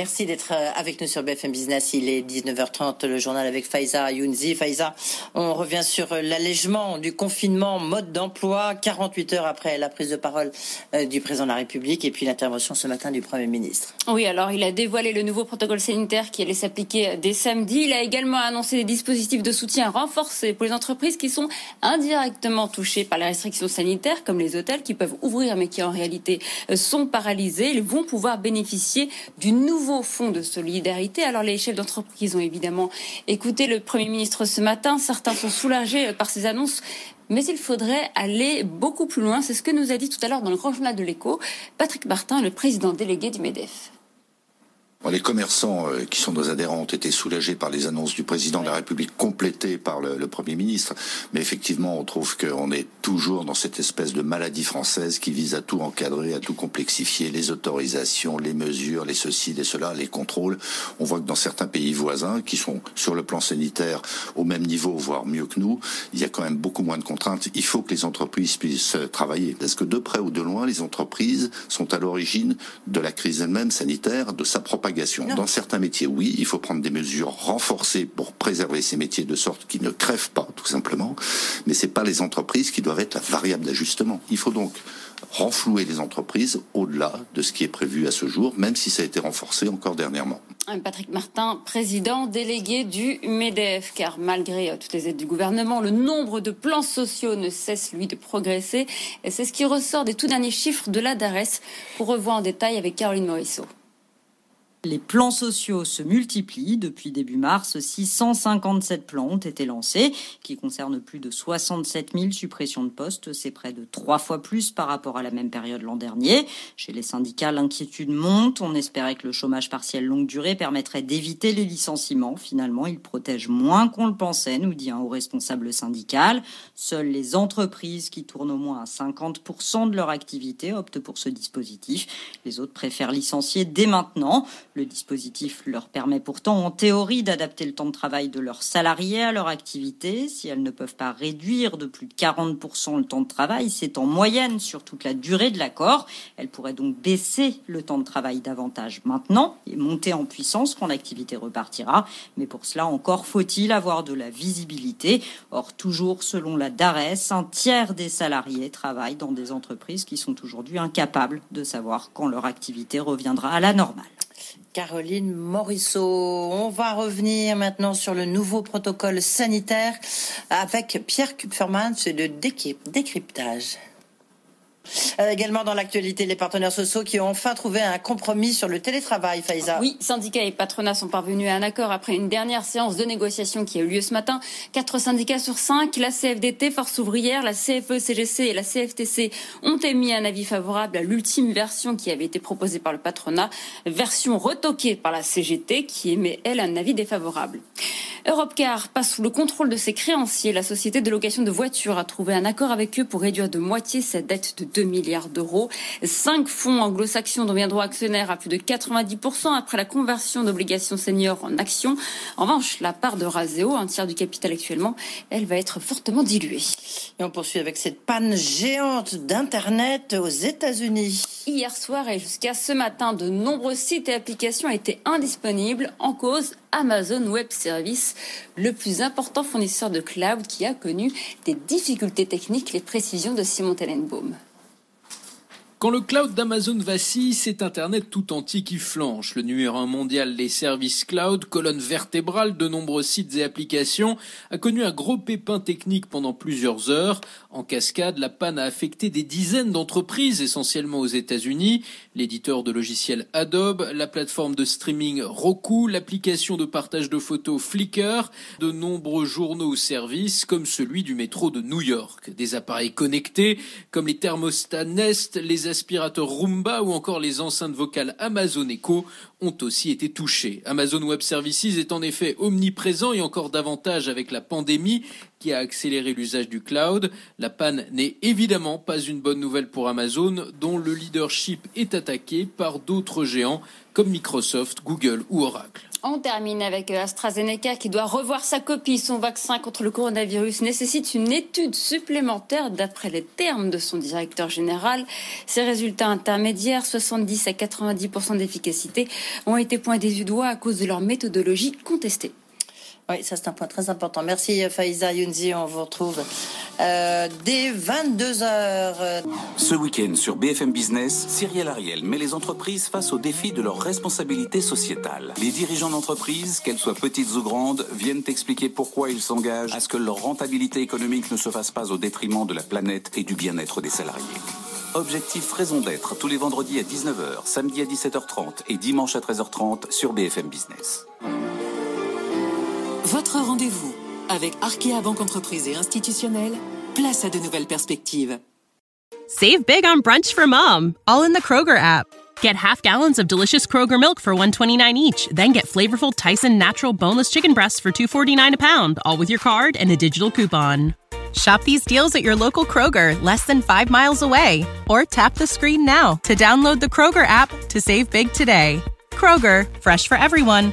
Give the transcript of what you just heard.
Merci d'être euh, avec nous sur BFM Business. Il est 19h30, le journal avec Faiza Younzi. Faiza, on revient sur euh, l'allègement du confinement, mode d'emploi, 48 heures après la prise de parole euh, du président de la République et puis l'intervention ce matin du Premier ministre. Oui, alors il a dévoilé le nouveau protocole sanitaire qui allait s'appliquer dès samedi. Il a également annoncé des dispositifs de soutien renforcés pour les entreprises qui sont indirectement touchées par les restrictions sanitaires, comme les hôtels qui peuvent ouvrir mais qui en réalité sont paralysés. Ils vont pouvoir bénéficier du nouveau fonds de solidarité. Alors les chefs d'entreprise ont évidemment écouté le Premier ministre ce matin. Certains sont soulagés par ces annonces, mais il faudrait aller beaucoup plus loin. C'est ce que nous a dit tout à l'heure dans le grand journal de l'écho Patrick Martin, le président délégué du MEDEF. Les commerçants euh, qui sont nos adhérents ont été soulagés par les annonces du président de la République complétées par le, Premier ministre. Mais effectivement, on trouve qu'on est toujours dans cette espèce de maladie française qui vise à tout encadrer, à tout complexifier, les autorisations, les mesures, les ceci, les cela, les contrôles. On voit que dans certains pays voisins, qui sont sur le plan sanitaire au même niveau, voire mieux que nous, il y a quand même beaucoup moins de contraintes. Il faut que les entreprises puissent travailler. Parce que de près ou de loin, les entreprises sont à l'origine de la crise elle-même sanitaire, de sa propagation dans certains métiers, oui, il faut prendre des mesures renforcées pour préserver ces métiers de sorte qu'ils ne crèvent pas, tout simplement. Mais c'est pas les entreprises qui doivent être la variable d'ajustement. Il faut donc renflouer les entreprises au-delà de ce qui est prévu à ce jour, même si ça a été renforcé encore dernièrement. Patrick Martin, président délégué du MEDEF, car malgré euh, toutes les aides du gouvernement, le nombre de plans sociaux ne cesse, lui, de progresser. Et c'est ce qui ressort des tout derniers chiffres de la DARES, pour revoir en détail avec Caroline Morisseau. Les plans sociaux se multiplient. Depuis début mars, 657 plans ont été lancés, qui concernent plus de 67 000 suppressions de postes. C'est près de trois fois plus par rapport à la même période l'an dernier. Chez les syndicats, l'inquiétude monte. On espérait que le chômage partiel longue durée permettrait d'éviter les licenciements. Finalement, il protège moins qu'on le pensait, nous dit un haut responsable syndical. Seules les entreprises qui tournent au moins à 50% de leur activité optent pour ce dispositif. Les autres préfèrent licencier dès maintenant. Le dispositif leur permet pourtant en théorie d'adapter le temps de travail de leurs salariés à leur activité. Si elles ne peuvent pas réduire de plus de 40% le temps de travail, c'est en moyenne sur toute la durée de l'accord. Elles pourraient donc baisser le temps de travail davantage maintenant et monter en puissance quand l'activité repartira. Mais pour cela, encore faut-il avoir de la visibilité. Or, toujours selon la DARES, un tiers des salariés travaillent dans des entreprises qui sont aujourd'hui incapables de savoir quand leur activité reviendra à la normale. Caroline Morisseau. On va revenir maintenant sur le nouveau protocole sanitaire avec Pierre Kupferman, c'est le décryptage. Euh, également dans l'actualité, les partenaires sociaux qui ont enfin trouvé un compromis sur le télétravail, Faïza. Oui, syndicats et patronats sont parvenus à un accord après une dernière séance de négociation qui a eu lieu ce matin. Quatre syndicats sur cinq, la CFDT, Force ouvrière, la CFE-CGC et la CFTC ont émis un avis favorable à l'ultime version qui avait été proposée par le patronat, version retoquée par la CGT qui émet, elle, un avis défavorable. Europcar passe sous le contrôle de ses créanciers. La société de location de voitures a trouvé un accord avec eux pour réduire de moitié sa dette de 2 milliards d'euros. Cinq fonds anglo-saxons deviendront actionnaires à plus de 90% après la conversion d'obligations seniors en actions. En revanche, la part de Raseo, un tiers du capital actuellement, elle va être fortement diluée. Et on poursuit avec cette panne géante d'Internet aux États-Unis. Hier soir et jusqu'à ce matin, de nombreux sites et applications étaient indisponibles en cause Amazon Web Service, le plus important fournisseur de cloud qui a connu des difficultés techniques, les précisions de Simon Tellenbaum. Quand le cloud d'Amazon vacille, c'est Internet tout entier qui flanche. Le numéro un mondial des services cloud, colonne vertébrale de nombreux sites et applications, a connu un gros pépin technique pendant plusieurs heures. En cascade, la panne a affecté des dizaines d'entreprises, essentiellement aux États-Unis. L'éditeur de logiciels Adobe, la plateforme de streaming Roku, l'application de partage de photos Flickr, de nombreux journaux ou services comme celui du métro de New York. Des appareils connectés comme les thermostats Nest, les aspirateurs Roomba ou encore les enceintes vocales Amazon Echo ont aussi été touchés. Amazon Web Services est en effet omniprésent et encore davantage avec la pandémie qui a accéléré l'usage du cloud. La panne n'est évidemment pas une bonne nouvelle pour Amazon, dont le leadership est attaqué par d'autres géants comme Microsoft, Google ou Oracle. On termine avec euh, AstraZeneca qui doit revoir sa copie. Son vaccin contre le coronavirus nécessite une étude supplémentaire d'après les termes de son directeur général. Ses résultats intermédiaires, 70 à 90% d'efficacité, ont été pointés du doigt à cause de leur méthodologie contestée. Oui, ça c'est un point très important. Merci Faiza Younzi, on vous retrouve euh, dès 22h. Ce week-end sur BFM Business, Cyrielle Ariel met les entreprises face au défi de leur responsabilité sociétale. Les dirigeants d'entreprises, qu'elles soient petites ou grandes, viennent expliquer pourquoi ils s'engagent à ce que leur rentabilité économique ne se fasse pas au détriment de la planète et du bien-être des salariés. Objectif Raison d'être tous les vendredis à 19h, samedi à 17h30 et dimanche à 13h30 sur BFM Business. Votre rendez-vous avec Arkea Banque Entreprise et Institutionnelle, place à de nouvelles perspectives. Save big on brunch for mom, all in the Kroger app. Get half gallons of delicious Kroger milk for 129 each, then get flavorful Tyson natural boneless chicken breasts for 249 a pound, all with your card and a digital coupon. Shop these deals at your local Kroger, less than 5 miles away, or tap the screen now to download the Kroger app to save big today. Kroger, fresh for everyone.